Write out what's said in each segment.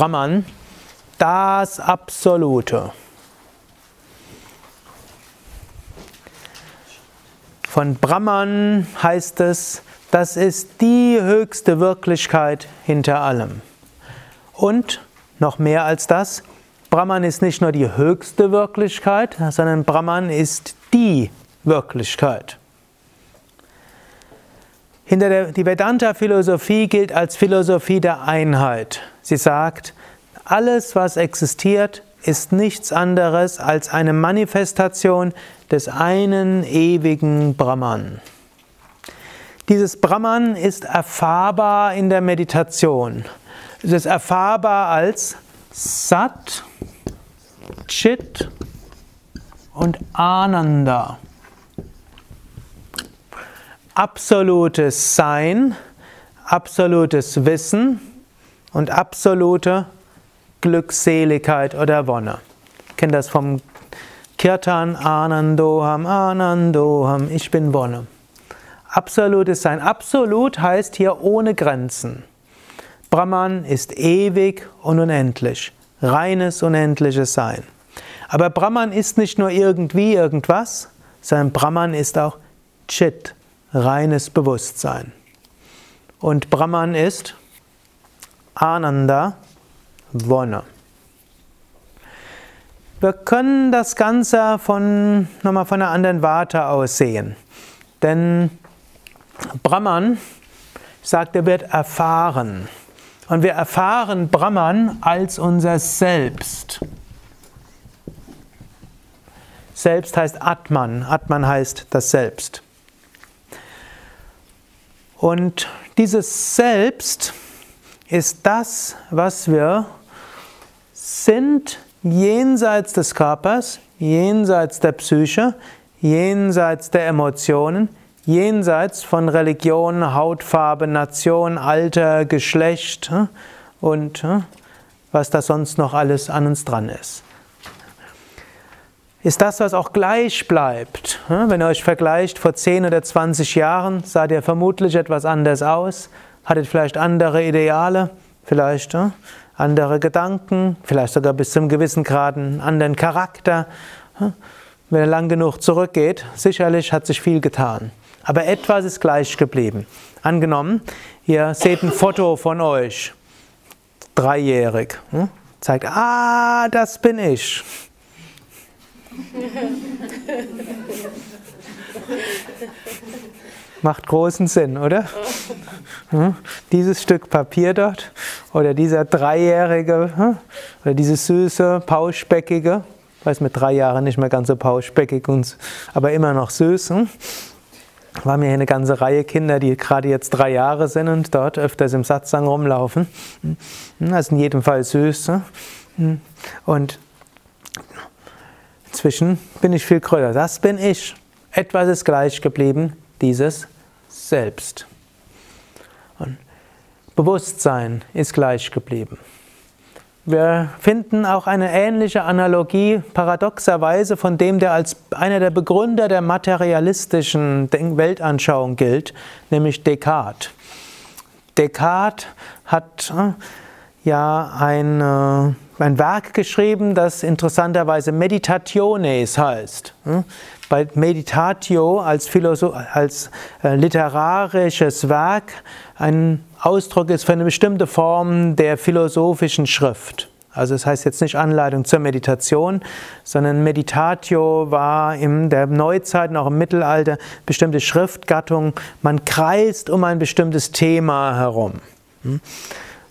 Brahman, das Absolute. Von Brahman heißt es, das ist die höchste Wirklichkeit hinter allem. Und noch mehr als das, Brahman ist nicht nur die höchste Wirklichkeit, sondern Brahman ist die Wirklichkeit. Hinter der, die Vedanta-Philosophie gilt als Philosophie der Einheit. Sie sagt, alles, was existiert, ist nichts anderes als eine Manifestation des einen ewigen Brahman. Dieses Brahman ist erfahrbar in der Meditation. Es ist erfahrbar als Sat, Chit und Ananda absolutes Sein, absolutes Wissen und absolute Glückseligkeit oder Wonne. Ich kenne das vom Kirtan Anandoham, Anandoham, ich bin Wonne. Absolutes Sein. Absolut heißt hier ohne Grenzen. Brahman ist ewig und unendlich. Reines, unendliches Sein. Aber Brahman ist nicht nur irgendwie irgendwas, sondern Brahman ist auch Chit, reines Bewusstsein. Und Brahman ist Ananda, Wonne. Wir können das Ganze von, nochmal von einer anderen Warte aus sehen. Denn Brahman sagt, er wird erfahren. Und wir erfahren Brahman als unser Selbst. Selbst heißt Atman. Atman heißt das Selbst. Und dieses Selbst ist das, was wir sind jenseits des Körpers, jenseits der Psyche, jenseits der Emotionen, jenseits von Religion, Hautfarbe, Nation, Alter, Geschlecht hm, und hm, was da sonst noch alles an uns dran ist ist das, was auch gleich bleibt. Wenn ihr euch vergleicht vor 10 oder 20 Jahren, seid ihr vermutlich etwas anders aus, hattet vielleicht andere Ideale, vielleicht andere Gedanken, vielleicht sogar bis zum gewissen Grad einen anderen Charakter. Wenn ihr lang genug zurückgeht, sicherlich hat sich viel getan. Aber etwas ist gleich geblieben. Angenommen, ihr seht ein Foto von euch, dreijährig, zeigt, ah, das bin ich. Macht großen Sinn, oder? Hm? Dieses Stück Papier dort oder dieser dreijährige hm? oder dieses süße, pauschbäckige, weiß mit drei Jahren nicht mehr ganz so pauschbäckig, aber immer noch süß. Hm? Wir haben hier eine ganze Reihe Kinder, die gerade jetzt drei Jahre sind und dort öfters im Satzang rumlaufen. Das ist in jedem Fall süß. Und Inzwischen bin ich viel größer. Das bin ich. Etwas ist gleich geblieben, dieses Selbst. Und Bewusstsein ist gleich geblieben. Wir finden auch eine ähnliche Analogie paradoxerweise von dem, der als einer der Begründer der materialistischen Weltanschauung gilt, nämlich Descartes. Descartes hat äh, ja ein äh, ein Werk geschrieben, das interessanterweise Meditationes heißt. Hm? Bei Meditatio als, Philosoph als äh, literarisches Werk ein Ausdruck ist für eine bestimmte Form der philosophischen Schrift. Also es das heißt jetzt nicht Anleitung zur Meditation, sondern Meditatio war in der Neuzeit, auch im Mittelalter, bestimmte Schriftgattung. Man kreist um ein bestimmtes Thema herum.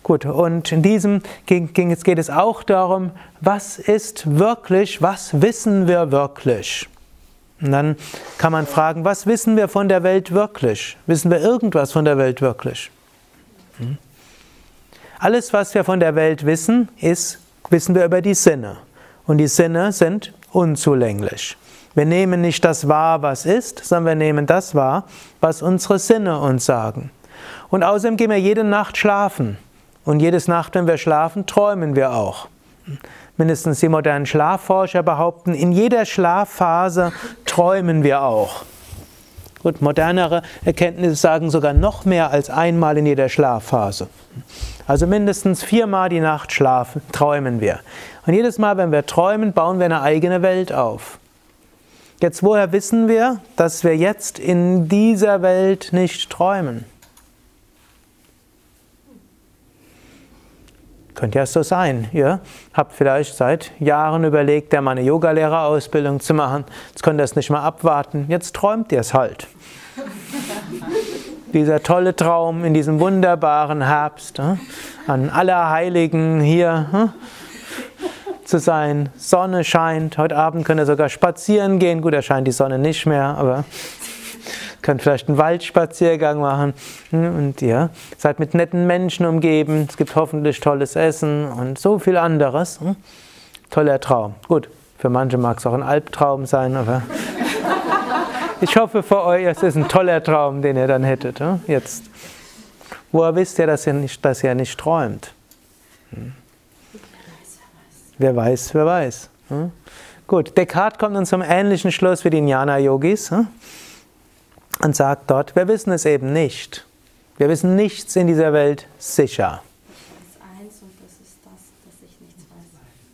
Gut, und in diesem ging, ging, geht es auch darum, was ist wirklich, was wissen wir wirklich? Und dann kann man fragen, was wissen wir von der Welt wirklich? Wissen wir irgendwas von der Welt wirklich? Hm? Alles, was wir von der Welt wissen, ist, wissen wir über die Sinne. Und die Sinne sind unzulänglich. Wir nehmen nicht das wahr, was ist, sondern wir nehmen das wahr, was unsere Sinne uns sagen. Und außerdem gehen wir jede Nacht schlafen. Und jedes Nacht, wenn wir schlafen, träumen wir auch. Mindestens die modernen Schlafforscher behaupten, in jeder Schlafphase träumen wir auch. Gut, modernere Erkenntnisse sagen sogar noch mehr als einmal in jeder Schlafphase. Also mindestens viermal die Nacht schlafen, träumen wir. Und jedes Mal, wenn wir träumen, bauen wir eine eigene Welt auf. Jetzt, woher wissen wir, dass wir jetzt in dieser Welt nicht träumen? Könnte ja so sein. Ihr habt vielleicht seit Jahren überlegt, ja mal eine Yogalehrerausbildung zu machen. Jetzt könnt ihr es nicht mehr abwarten. Jetzt träumt ihr es halt. Dieser tolle Traum in diesem wunderbaren Herbst, äh, an Allerheiligen hier äh, zu sein. Sonne scheint. Heute Abend könnt ihr sogar spazieren gehen. Gut, da scheint die Sonne nicht mehr, aber könnt vielleicht einen Waldspaziergang machen hm, und ihr seid mit netten Menschen umgeben. Es gibt hoffentlich tolles Essen und so viel anderes. Hm. Toller Traum. Gut, für manche mag es auch ein Albtraum sein, aber ich hoffe für euch, es ist ein toller Traum, den ihr dann hättet. Hm. Jetzt, woher wisst ihr, dass ihr nicht, dass ihr nicht träumt? Wer weiß, wer weiß. Gut, Descartes kommt dann zum ähnlichen Schluss wie die Jnana-Yogis und sagt dort, wir wissen es eben nicht. Wir wissen nichts in dieser Welt sicher.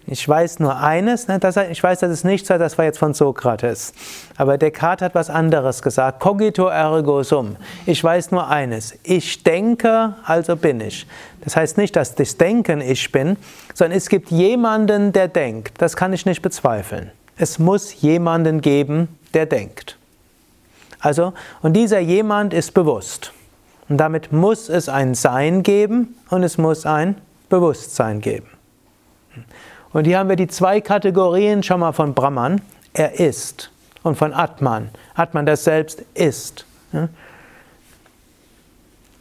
Ich weiß nur eines, ne, ich weiß, dass es nichts war, das war jetzt von Sokrates. Aber Descartes hat was anderes gesagt. Cogito ergo sum. Ich weiß nur eines. Ich denke, also bin ich. Das heißt nicht, dass das Denken ich bin, sondern es gibt jemanden, der denkt. Das kann ich nicht bezweifeln. Es muss jemanden geben, der denkt. Also, und dieser jemand ist bewusst. Und damit muss es ein Sein geben und es muss ein Bewusstsein geben. Und hier haben wir die zwei Kategorien schon mal von Brahman. Er ist. Und von Atman. Atman, das Selbst ist. Es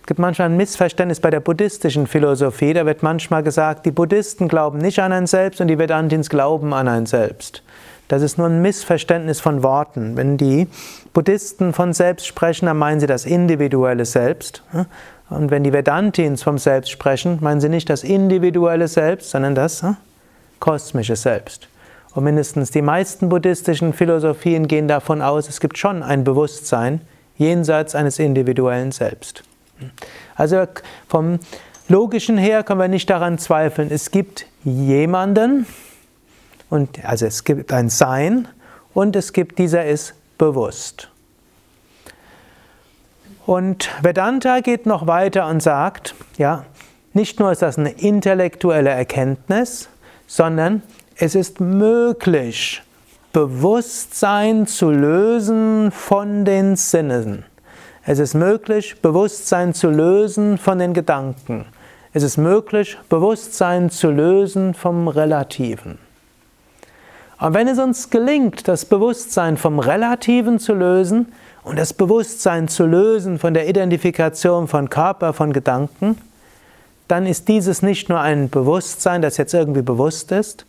gibt manchmal ein Missverständnis bei der buddhistischen Philosophie. Da wird manchmal gesagt, die Buddhisten glauben nicht an ein Selbst und die Vedantins glauben an ein Selbst. Das ist nur ein Missverständnis von Worten. Wenn die Buddhisten von Selbst sprechen, dann meinen sie das individuelle Selbst. Und wenn die Vedantins vom Selbst sprechen, meinen sie nicht das individuelle Selbst, sondern das kosmische Selbst. Und mindestens die meisten buddhistischen Philosophien gehen davon aus, es gibt schon ein Bewusstsein jenseits eines individuellen Selbst. Also vom Logischen her können wir nicht daran zweifeln, es gibt jemanden, und also es gibt ein Sein und es gibt dieser ist bewusst. Und Vedanta geht noch weiter und sagt, ja, nicht nur ist das eine intellektuelle Erkenntnis, sondern es ist möglich, Bewusstsein zu lösen von den Sinnen. Es ist möglich, Bewusstsein zu lösen von den Gedanken. Es ist möglich, Bewusstsein zu lösen vom Relativen. Und wenn es uns gelingt, das Bewusstsein vom Relativen zu lösen und das Bewusstsein zu lösen von der Identifikation von Körper, von Gedanken, dann ist dieses nicht nur ein Bewusstsein, das jetzt irgendwie bewusst ist,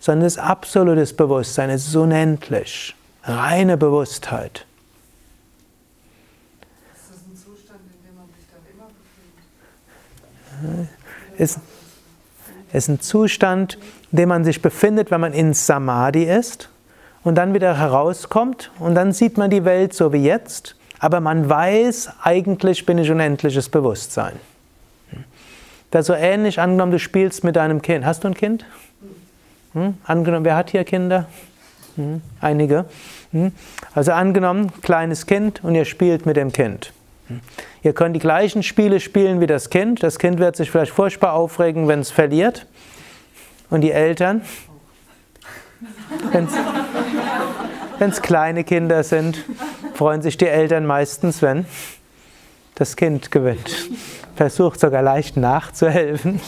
sondern es ist absolutes Bewusstsein, es ist unendlich, reine Bewusstheit. Ist das ein Zustand, in dem man sich dann immer befindet? Ist, ist ein Zustand, in dem man sich befindet, wenn man in Samadhi ist und dann wieder herauskommt und dann sieht man die Welt so wie jetzt, aber man weiß, eigentlich bin ich unendliches Bewusstsein. Das ist so ähnlich angenommen, du spielst mit deinem Kind. Hast du ein Kind? Hm? Angenommen, wer hat hier Kinder? Hm? Einige. Hm? Also angenommen, kleines Kind und ihr spielt mit dem Kind. Hm? Ihr könnt die gleichen Spiele spielen wie das Kind. Das Kind wird sich vielleicht furchtbar aufregen, wenn es verliert. Und die Eltern, wenn es kleine Kinder sind, freuen sich die Eltern meistens, wenn das Kind gewinnt. Versucht sogar leicht nachzuhelfen.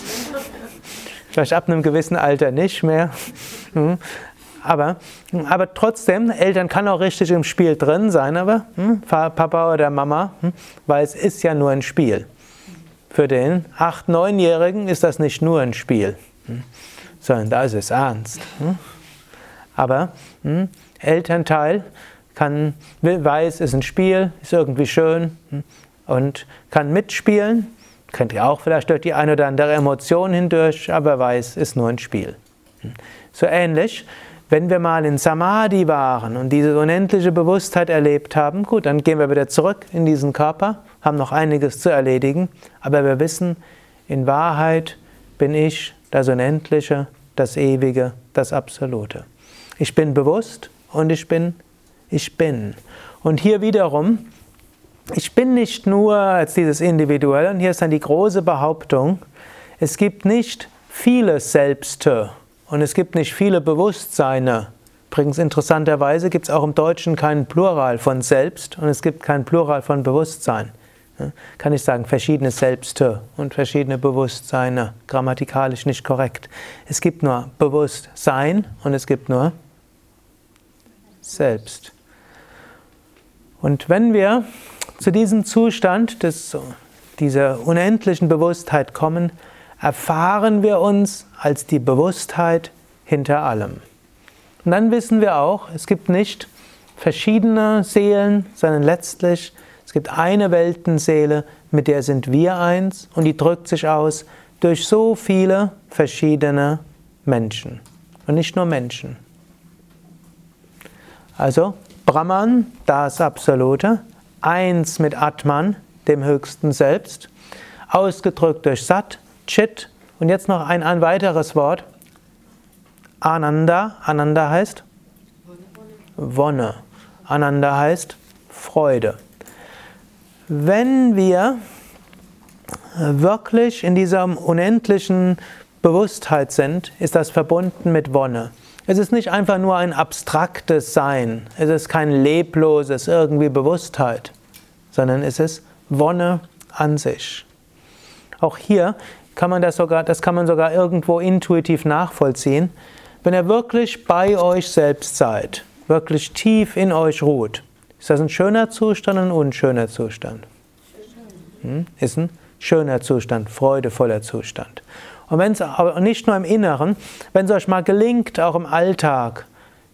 Vielleicht ab einem gewissen Alter nicht mehr. Aber, aber trotzdem, Eltern kann auch richtig im Spiel drin sein, aber hm, Papa oder Mama, hm, weil es ist ja nur ein Spiel. Für den 8-, 9-Jährigen ist das nicht nur ein Spiel, hm, sondern da ist es ernst. Hm. Aber hm, Elternteil kann, weiß, ist ein Spiel, ist irgendwie schön hm, und kann mitspielen, kennt ihr auch vielleicht durch die eine oder andere Emotion hindurch, aber weiß, ist nur ein Spiel. So ähnlich Wenn wir mal in Samadhi waren und diese unendliche Bewusstheit erlebt haben, gut, dann gehen wir wieder zurück in diesen Körper, haben noch einiges zu erledigen, aber wir wissen, in Wahrheit bin ich das Unendliche, das Ewige, das Absolute. Ich bin bewusst und ich bin, ich bin. Und hier wiederum, ich bin nicht nur als dieses Individuelle, und hier ist dann die große Behauptung, es gibt nicht viele Selbste und es gibt nicht viele Bewusstseine. Übrigens interessanterweise gibt es auch im Deutschen keinen Plural von Selbst und es gibt keinen Plural von Bewusstsein. Kann ich sagen, verschiedene Selbste und verschiedene Bewusstseine, grammatikalisch nicht korrekt. Es gibt nur Bewusstsein und es gibt nur Selbst. Und wenn wir zu diesem Zustand des, dieser unendlichen Bewusstheit kommen, erfahren wir uns als die Bewusstheit hinter allem. Und dann wissen wir auch, es gibt nicht verschiedene Seelen, sondern letztlich es gibt eine Weltenseele, mit der sind wir eins und die drückt sich aus durch so viele verschiedene Menschen. Und nicht nur Menschen. Also Brahman, das Absolute, eins mit Atman, dem höchsten Selbst, ausgedrückt durch Sat, Chit und jetzt noch ein, ein weiteres Wort. Ananda. Ananda heißt Wonne. Ananda heißt Freude. Wenn wir wirklich in dieser unendlichen Bewusstheit sind, ist das verbunden mit Wonne. Es ist nicht einfach nur ein abstraktes Sein, es ist kein lebloses irgendwie Bewusstheit, sondern es ist Wonne an sich. Auch hier kann man das sogar, das kann man sogar irgendwo intuitiv nachvollziehen. Wenn ihr wirklich bei euch selbst seid, wirklich tief in euch ruht, ist das ein schöner Zustand oder ein unschöner Zustand? Hm? Ist ein schöner Zustand, freudevoller Zustand. Und wenn es aber nicht nur im Inneren, wenn es euch mal gelingt, auch im Alltag,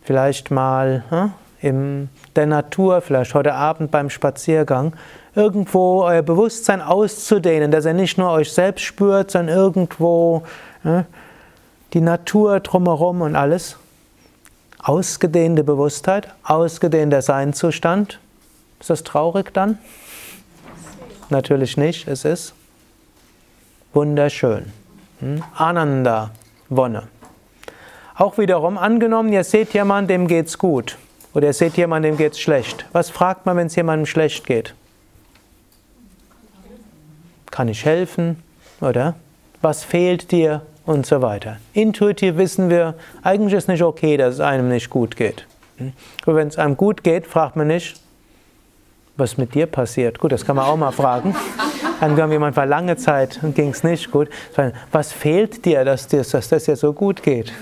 vielleicht mal hm, in der Natur, vielleicht heute Abend beim Spaziergang, irgendwo euer Bewusstsein auszudehnen, dass ihr nicht nur euch selbst spürt, sondern irgendwo ja, die Natur drumherum und alles. Ausgedehnte Bewusstheit, ausgedehnter Seinzustand. Ist das traurig dann? Natürlich nicht, es ist wunderschön. Hm? Ananda, Wonne. Auch wiederum angenommen, ihr seht jemanden, dem geht's gut. Oder ihr seht jemanden, dem geht's schlecht. Was fragt man, wenn es jemandem schlecht geht? Kann ich helfen? Oder was fehlt dir? Und so weiter. Intuitiv wissen wir, eigentlich ist es nicht okay, dass es einem nicht gut geht. Und hm? wenn es einem gut geht, fragt man nicht, was mit dir passiert. Gut, das kann man auch mal fragen. Angenommen, jemand war lange Zeit und ging es nicht gut. Was fehlt dir, dass, dir, dass das dir so gut geht?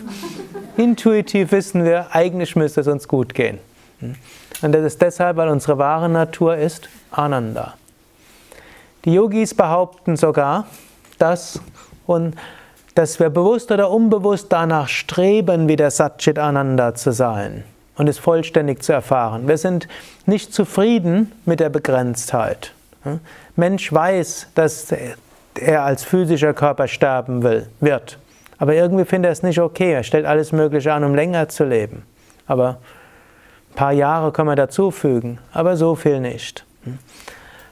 Intuitiv wissen wir, eigentlich müsste es uns gut gehen. Und das ist deshalb, weil unsere wahre Natur ist Ananda. Die Yogis behaupten sogar, dass, und, dass wir bewusst oder unbewusst danach streben, wie der Satchit Ananda zu sein und es vollständig zu erfahren. Wir sind nicht zufrieden mit der Begrenztheit. Mensch weiß, dass er als physischer Körper sterben will, wird. Aber irgendwie findet er es nicht okay. Er stellt alles Mögliche an, um länger zu leben. Aber ein paar Jahre können wir dazufügen, aber so viel nicht.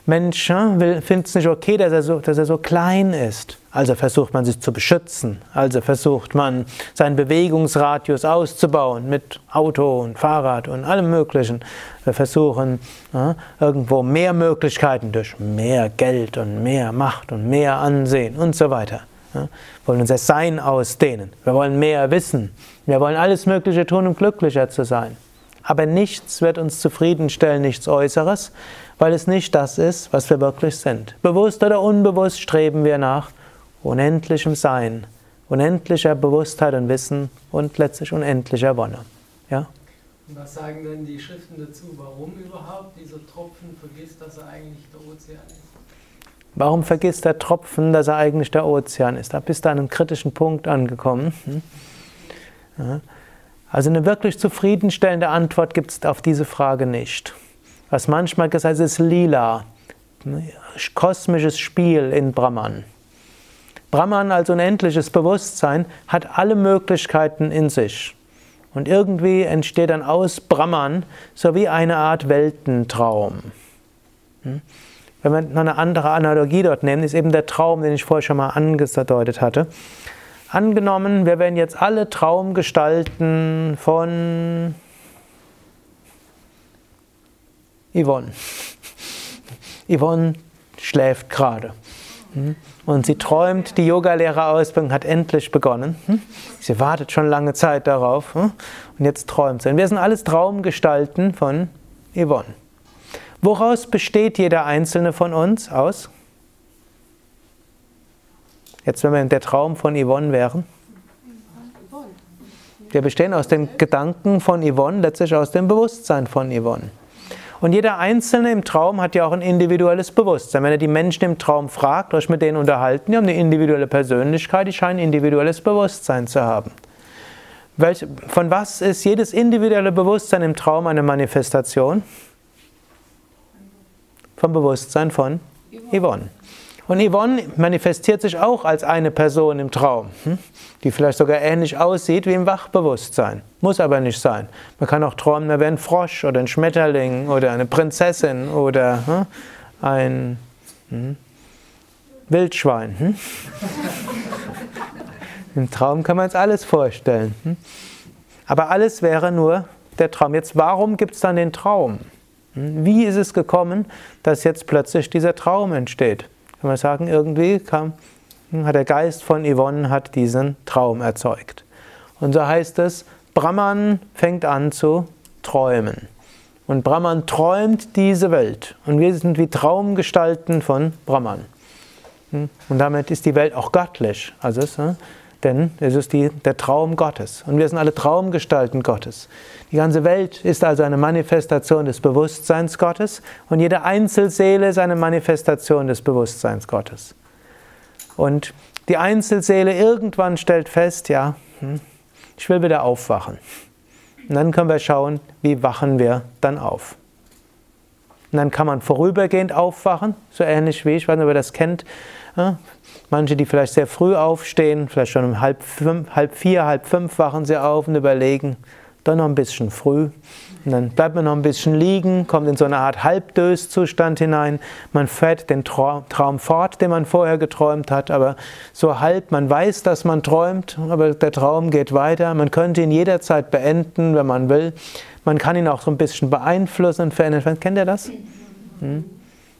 Mensch findet es nicht okay, dass er, so, dass er so klein ist. Also versucht man sich zu beschützen. Also versucht man seinen Bewegungsradius auszubauen mit Auto und Fahrrad und allem Möglichen. Wir versuchen ja, irgendwo mehr Möglichkeiten durch mehr Geld und mehr Macht und mehr Ansehen und so weiter. Ja, wollen unser Sein ausdehnen. Wir wollen mehr wissen. Wir wollen alles Mögliche tun, um glücklicher zu sein. Aber nichts wird uns zufriedenstellen, nichts Äußeres, weil es nicht das ist, was wir wirklich sind. Bewusst oder unbewusst streben wir nach unendlichem Sein, unendlicher Bewusstheit und Wissen und letztlich unendlicher Wonne. Ja? Und was sagen denn die Schriften dazu? Warum überhaupt dieser Tropfen vergisst, dass er eigentlich der Ozean ist? Warum vergisst der Tropfen, dass er eigentlich der Ozean ist? Da bist du an einem kritischen Punkt angekommen. Hm? Also eine wirklich zufriedenstellende Antwort gibt es auf diese Frage nicht. Was manchmal gesagt ist, ist lila, kosmisches Spiel in Brahman. Brahman als unendliches Bewusstsein hat alle Möglichkeiten in sich. Und irgendwie entsteht dann aus Brahman so wie eine Art Weltentraum. Hm? Wenn wir noch eine andere Analogie dort nehmen, ist eben der Traum, den ich vorher schon mal angedeutet hatte. Angenommen, wir wären jetzt alle Traumgestalten von Yvonne. Yvonne schläft gerade. Hm? Und sie träumt, die Yogalehrerausbildung hat endlich begonnen. Hm? Sie wartet schon lange Zeit darauf. Und jetzt träumt sie. Und wir sind alles Traumgestalten von Yvonne. Woraus besteht jeder einzelne von uns aus? Jetzt, wenn wir in der Traum von Yvonne wären. Wir bestehen aus den Gedanken von Yvonne, letztlich aus dem Bewusstsein von Yvonne. Und jeder Einzelne im Traum hat ja auch ein individuelles Bewusstsein. Wenn ihr die Menschen im Traum fragt, euch mit denen unterhalten, die haben eine individuelle Persönlichkeit, die scheinen ein individuelles Bewusstsein zu haben. von was ist jedes individuelle Bewusstsein im Traum eine Manifestation? Vom Bewusstsein von Yvonne. Und Yvonne manifestiert sich auch als eine Person im Traum, hm, die vielleicht sogar ähnlich aussieht wie im Wachbewusstsein. Muss aber nicht sein. Man kann auch träumen, er wäre ein Frosch oder ein Schmetterling oder eine Prinzessin oder hm, ein hm, Wildschwein. Im Traum kann man sich alles vorstellen. Aber alles wäre nur der Traum. Jetzt, warum gibt es dann den Traum? Wie ist es gekommen, dass jetzt plötzlich dieser Traum entsteht? Kann man sagen, irgendwie kam, hat der Geist von Yvonne hat diesen Traum erzeugt. Und so heißt es, Brahman fängt an zu träumen. Und Brahman träumt diese Welt. Und wir sind wie Traumgestalten von Brahman. Und damit ist die Welt auch göttlich. Also es, denn es ist die, der Traum Gottes. Und wir sind alle Traumgestalten Gottes. Die ganze Welt ist also eine Manifestation des Bewusstseins Gottes und jede Einzelseele ist eine Manifestation des Bewusstseins Gottes. Und die Einzelseele irgendwann stellt fest, ja, hm, ich will wieder aufwachen. Und dann können wir schauen, wie wachen wir dann auf. Und dann kann man vorübergehend aufwachen, so ähnlich wie ich, weiß nicht, ob ihr das kennt. Manche, die vielleicht sehr früh aufstehen, vielleicht schon um halb, fünf, halb vier, halb fünf wachen sie auf und überlegen, dann noch ein bisschen früh. Und dann bleibt man noch ein bisschen liegen, kommt in so eine Art Halbdöszustand hinein. Man fährt den Traum fort, den man vorher geträumt hat, aber so halb, man weiß, dass man träumt, aber der Traum geht weiter. Man könnte ihn jederzeit beenden, wenn man will. Man kann ihn auch so ein bisschen beeinflussen und verändern. Kennt ihr das? Hm?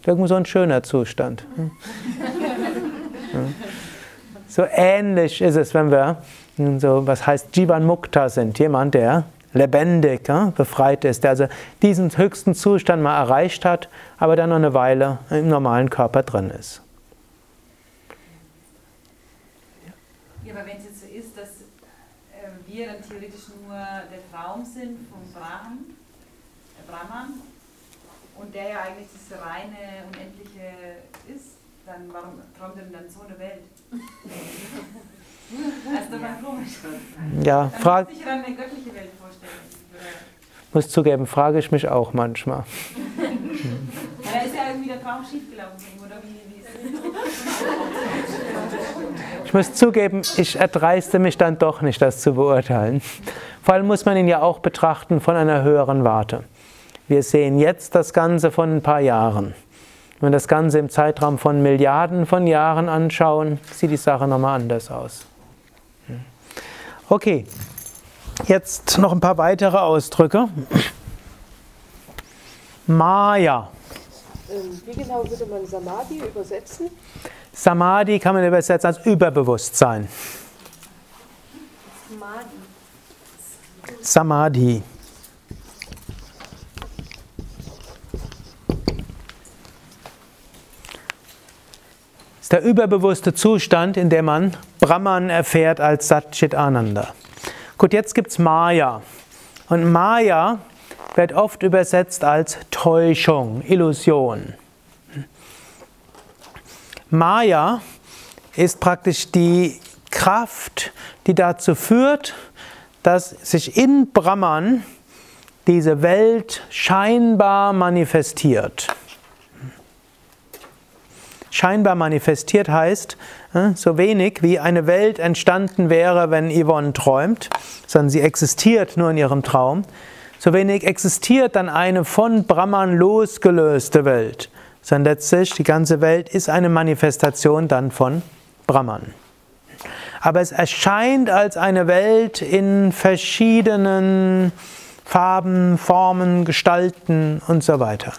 Irgendwo so ein schöner Zustand. Hm? So ähnlich ist es, wenn wir so, was heißt Jivan Mukta sind, jemand, der lebendig, befreit ist, der also diesen höchsten Zustand mal erreicht hat, aber dann noch eine Weile im normalen Körper drin ist. Ja, aber wenn es jetzt so ist, dass äh, wir dann theoretisch nur der Traum sind vom Brahman, Brahman und der ja eigentlich das reine, unendliche ist, dann warum träumt er denn dann so eine Welt? das ist doch mal komisch. Ja, frag. Ich dann eine göttliche Welt vorstellen. Muss zugeben, frage ich mich auch manchmal. da ist ja irgendwie der Traum schiefgelaufen, oder wie, wie ist Ich muss zugeben, ich erdreiste mich dann doch nicht, das zu beurteilen. Vor allem muss man ihn ja auch betrachten von einer höheren Warte. Wir sehen jetzt das Ganze von ein paar Jahren. Wenn wir das Ganze im Zeitraum von Milliarden von Jahren anschauen, sieht die Sache nochmal anders aus. Okay, jetzt noch ein paar weitere Ausdrücke. Maya. Ähm, wie genau würde man Samadhi übersetzen? Samadhi kann man übersetzen als Überbewusstsein. Samadhi. Samadhi. der überbewusste Zustand, in dem man Brahman erfährt als Satchit Ananda. Gut, jetzt gibt es Maya. Und Maya wird oft übersetzt als Täuschung, Illusion. Maya ist praktisch die Kraft, die dazu führt, dass sich in Brahman diese Welt scheinbar manifestiert. Scheinbar manifestiert heißt, äh, so wenig wie eine Welt entstanden wäre, wenn Yvonne träumt, sondern sie existiert nur in ihrem Traum, so wenig existiert dann eine von Brahman losgelöste Welt, sondern letztlich die ganze Welt ist eine Manifestation dann von Brahman. Aber es erscheint als eine Welt in verschiedenen Farben, Formen, Gestalten und so weiter.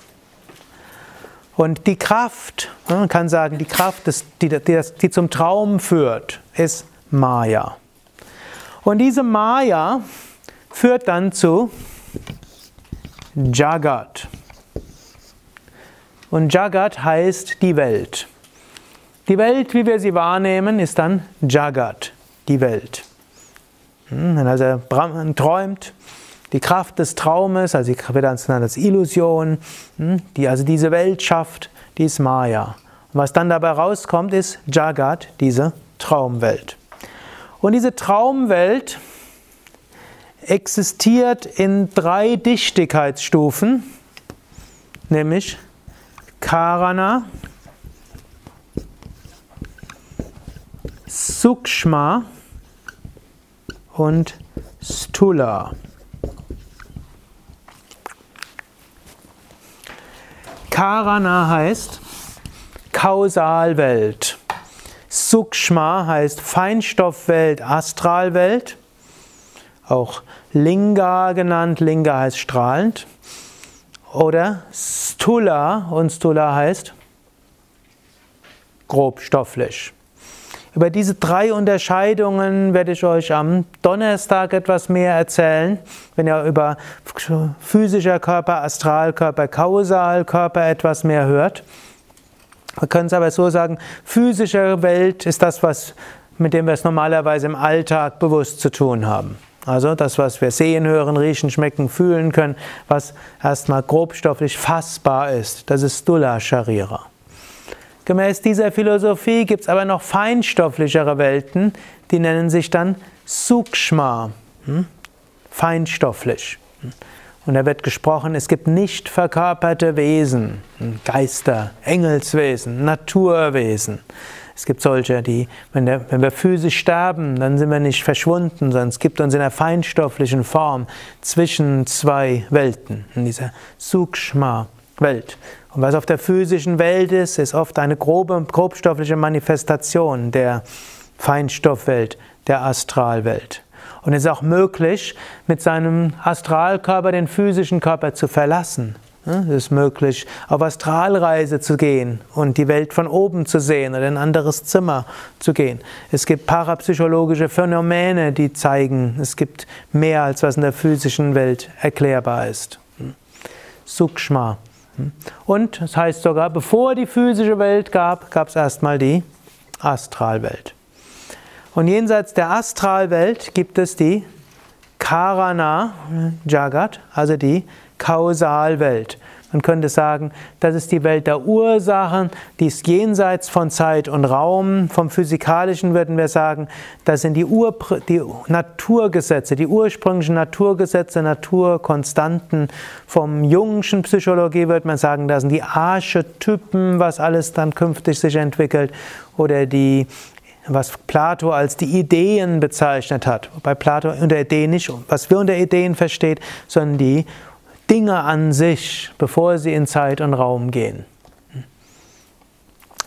Und die Kraft, man kann sagen, die Kraft, die, die, die zum Traum führt, ist Maya. Und diese Maya führt dann zu Jagat. Und Jagat heißt die Welt. Die Welt, wie wir sie wahrnehmen, ist dann Jagat, die Welt. Hm, also Brahman träumt, die Kraft des Traumes, also die wird Illusion, hm, die also diese Welt schafft, die ist Maya. Und was dann dabei rauskommt, ist Jagat, diese Traumwelt. Und diese Traumwelt existiert in drei Dichtigkeitsstufen, nämlich Karana, Sukshma und Stula. Karana heißt Kausalwelt. Sukshma heißt Feinstoffwelt, Astralwelt. Auch Linga genannt. Linga heißt strahlend. Oder Stula und Stula heißt grobstofflich. Über diese drei Unterscheidungen werde ich euch am Donnerstag etwas mehr erzählen, wenn ihr über physischer Körper, Astralkörper, Kausalkörper etwas mehr hört. Wir können es aber so sagen, physische Welt ist das, was, mit dem wir es normalerweise im Alltag bewusst zu tun haben. Also das, was wir sehen, hören, riechen, schmecken, fühlen können, was erstmal grobstofflich fassbar ist, das ist Stula Sharira. Gemäß dieser Philosophie gibt es aber noch feinstofflichere Welten, die nennen sich dann Sukshma, hm? feinstofflich. Und da wird gesprochen, es gibt nicht verkörperte Wesen, hm? Geister, Engelswesen, Naturwesen. Es gibt solche, die, wenn, der, wenn, wir physisch sterben, dann sind wir nicht verschwunden, sondern es gibt uns in der feinstofflichen Form zwischen zwei Welten, in dieser Sukshma-Welt. Und was auf der physischen Welt ist, ist oft eine grobe, grobstoffliche Manifestation der Feinstoffwelt, der Astralwelt. Und es ist auch möglich, mit seinem Astralkörper den physischen Körper zu verlassen. Es ist möglich, auf Astralreise zu gehen und die Welt von oben zu sehen oder in ein anderes Zimmer zu gehen. Es gibt parapsychologische Phänomene, die zeigen, es gibt mehr, als was in der physischen Welt erklärbar ist. Sukshma und das heißt sogar, bevor die physische Welt gab, gab es erstmal die Astralwelt. Und jenseits der Astralwelt gibt es die Karana Jagat, also die Kausalwelt. Man könnte sagen, das ist die Welt der Ursachen, die ist jenseits von Zeit und Raum. Vom Physikalischen würden wir sagen, das sind die, Ur die Naturgesetze, die ursprünglichen Naturgesetze, Naturkonstanten. Vom Jungschen Psychologie würde man sagen, das sind die Archetypen, was alles dann künftig sich entwickelt. Oder die was Plato als die Ideen bezeichnet hat. Bei Plato unter Ideen nicht, was wir unter Ideen versteht, sondern die Dinge an sich, bevor sie in Zeit und Raum gehen.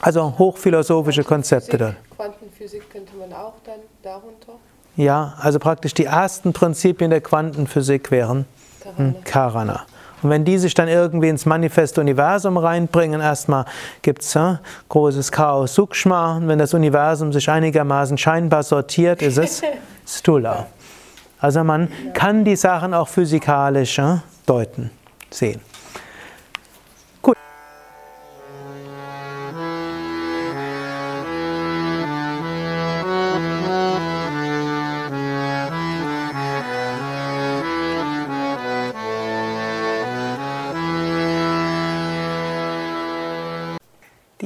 Also hochphilosophische Konzepte da. Quantenphysik könnte man auch dann darunter? Ja, also praktisch die ersten Prinzipien der Quantenphysik wären Karana. Karana. Und wenn die sich dann irgendwie ins manifeste Universum reinbringen, erstmal gibt es ja, großes Chaos Sukshma, und wenn das Universum sich einigermaßen scheinbar sortiert, ist es Stula. Also man kann die Sachen auch physikalisch ja, deuten, sehen.